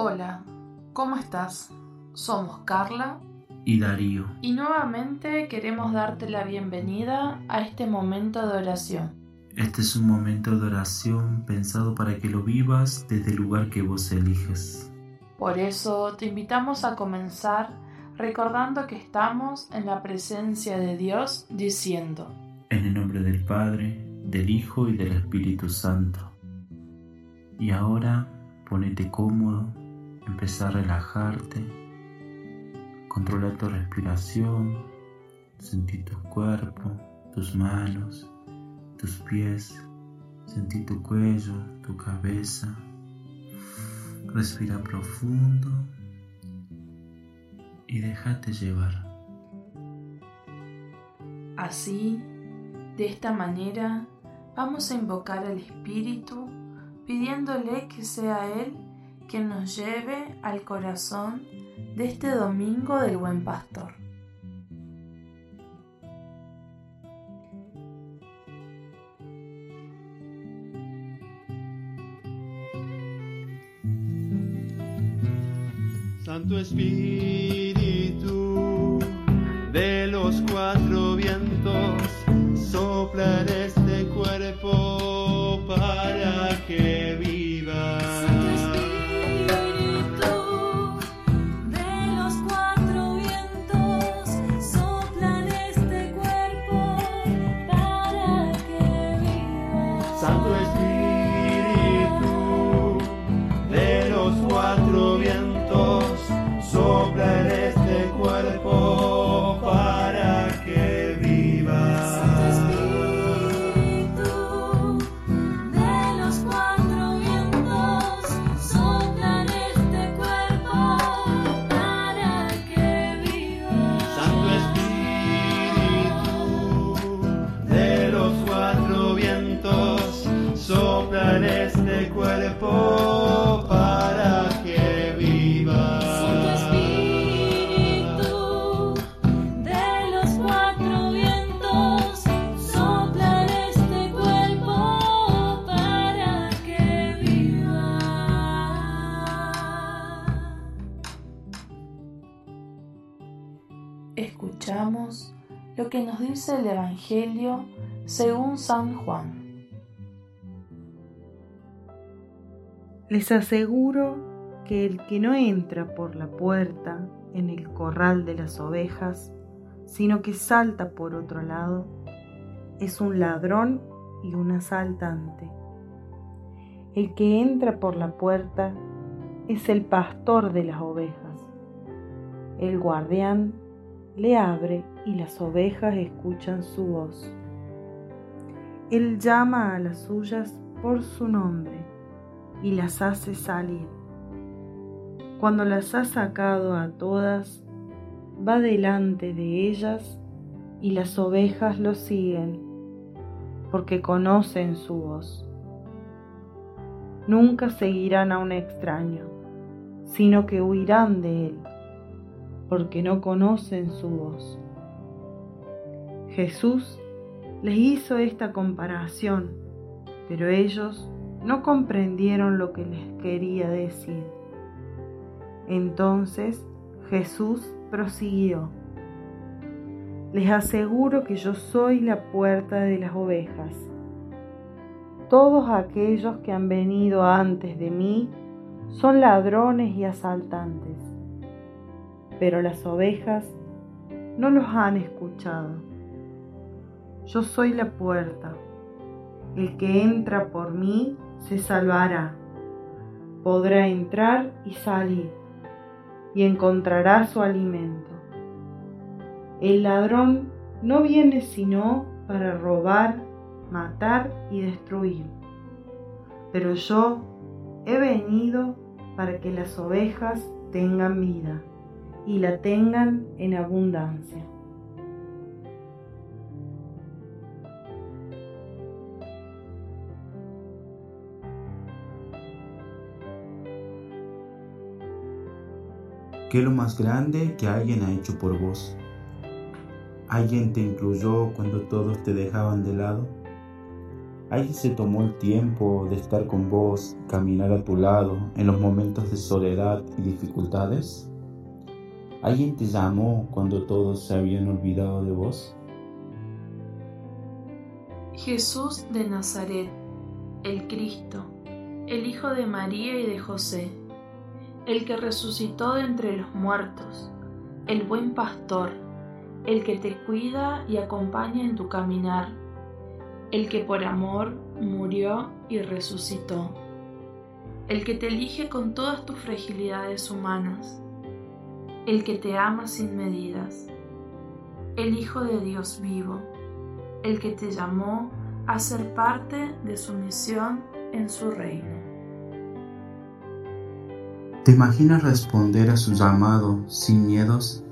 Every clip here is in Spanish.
Hola, ¿cómo estás? Somos Carla y Darío. Y nuevamente queremos darte la bienvenida a este momento de oración. Este es un momento de oración pensado para que lo vivas desde el lugar que vos eliges. Por eso te invitamos a comenzar recordando que estamos en la presencia de Dios diciendo, En el nombre del Padre, del Hijo y del Espíritu Santo. Y ahora ponete cómodo, empezar a relajarte, controla tu respiración, sentir tu cuerpo, tus manos, tus pies, sentir tu cuello, tu cabeza. Respira profundo y déjate llevar. Así, de esta manera, vamos a invocar al Espíritu pidiéndole que sea Él quien nos lleve al corazón de este domingo del buen pastor. Santo Espíritu de los cuatro vientos, sopla este cuerpo para que Lo que nos dice el Evangelio según San Juan. Les aseguro que el que no entra por la puerta en el corral de las ovejas, sino que salta por otro lado, es un ladrón y un asaltante. El que entra por la puerta es el pastor de las ovejas. El guardián le abre y las ovejas escuchan su voz. Él llama a las suyas por su nombre y las hace salir. Cuando las ha sacado a todas, va delante de ellas y las ovejas lo siguen, porque conocen su voz. Nunca seguirán a un extraño, sino que huirán de él, porque no conocen su voz. Jesús les hizo esta comparación, pero ellos no comprendieron lo que les quería decir. Entonces Jesús prosiguió. Les aseguro que yo soy la puerta de las ovejas. Todos aquellos que han venido antes de mí son ladrones y asaltantes, pero las ovejas no los han escuchado. Yo soy la puerta. El que entra por mí se salvará. Podrá entrar y salir y encontrará su alimento. El ladrón no viene sino para robar, matar y destruir. Pero yo he venido para que las ovejas tengan vida y la tengan en abundancia. ¿Qué es lo más grande que alguien ha hecho por vos? ¿Alguien te incluyó cuando todos te dejaban de lado? ¿Alguien se tomó el tiempo de estar con vos, caminar a tu lado en los momentos de soledad y dificultades? ¿Alguien te llamó cuando todos se habían olvidado de vos? Jesús de Nazaret, el Cristo, el Hijo de María y de José, el que resucitó de entre los muertos, el buen pastor, el que te cuida y acompaña en tu caminar, el que por amor murió y resucitó, el que te elige con todas tus fragilidades humanas, el que te ama sin medidas, el Hijo de Dios vivo, el que te llamó a ser parte de su misión en su reino. ¿Te imaginas responder a su llamado sin miedos?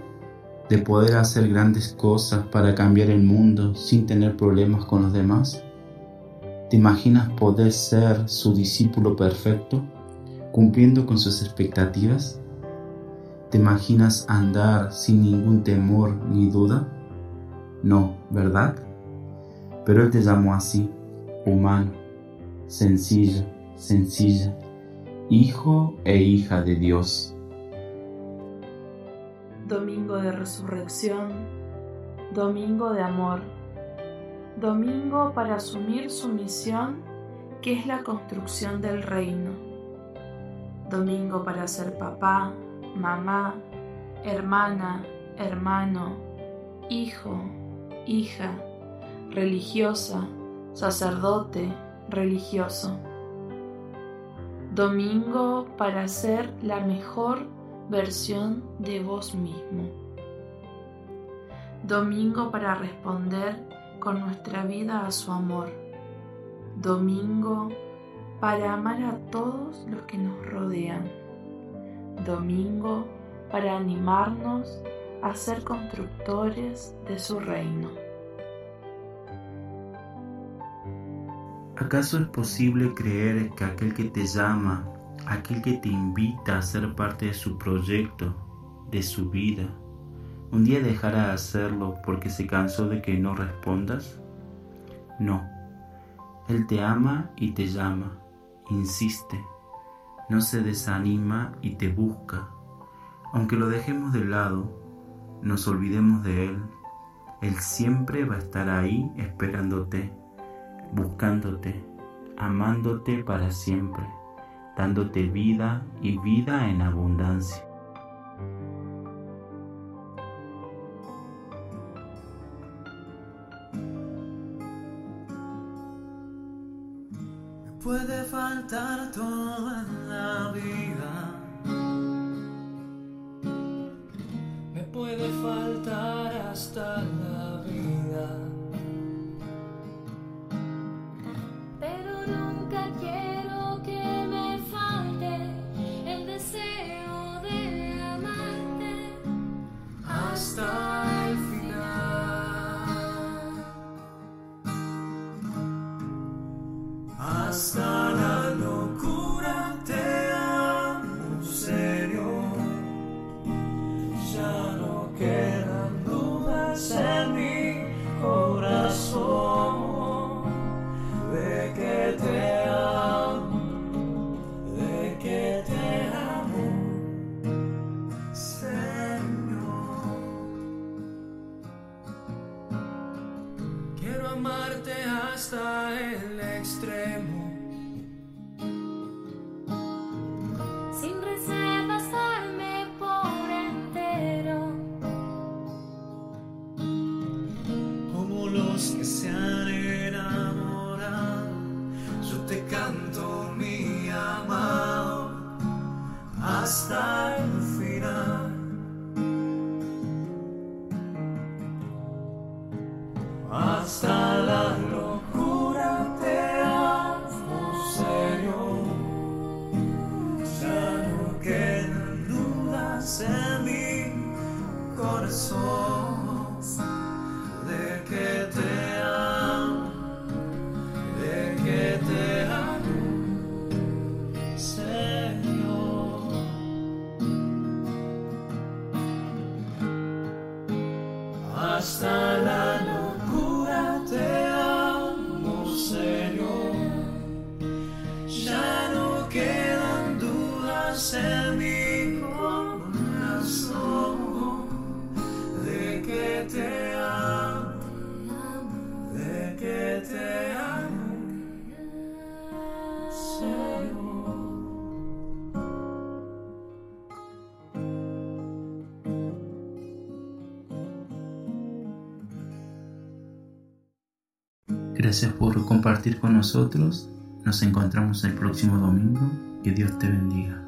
¿De poder hacer grandes cosas para cambiar el mundo sin tener problemas con los demás? ¿Te imaginas poder ser su discípulo perfecto, cumpliendo con sus expectativas? ¿Te imaginas andar sin ningún temor ni duda? No, ¿verdad? Pero Él te llamó así, humano, sencillo, sencilla, hijo e hija de Dios. Domingo de resurrección, domingo de amor, domingo para asumir su misión que es la construcción del reino, domingo para ser papá, mamá, hermana, hermano, hijo, hija, religiosa, sacerdote, religioso. Domingo para ser la mejor versión de vos mismo. Domingo para responder con nuestra vida a su amor. Domingo para amar a todos los que nos rodean. Domingo para animarnos a ser constructores de su reino. ¿Acaso es posible creer que aquel que te llama, aquel que te invita a ser parte de su proyecto, de su vida, un día dejará de hacerlo porque se cansó de que no respondas? No, Él te ama y te llama, insiste, no se desanima y te busca. Aunque lo dejemos de lado, nos olvidemos de Él, Él siempre va a estar ahí esperándote buscándote, amándote para siempre, dándote vida y vida en abundancia. Puede faltar toda la vida. Me puede faltar quedan dudas en mi corazón de que te amo, de que te amo, Señor. Quiero amarte hasta el extremo. Hasta el final. Hasta la locura te amo, serio. Ya no quedan dudas en mi corazón Gracias por compartir con nosotros. Nos encontramos el próximo domingo. Que Dios te bendiga.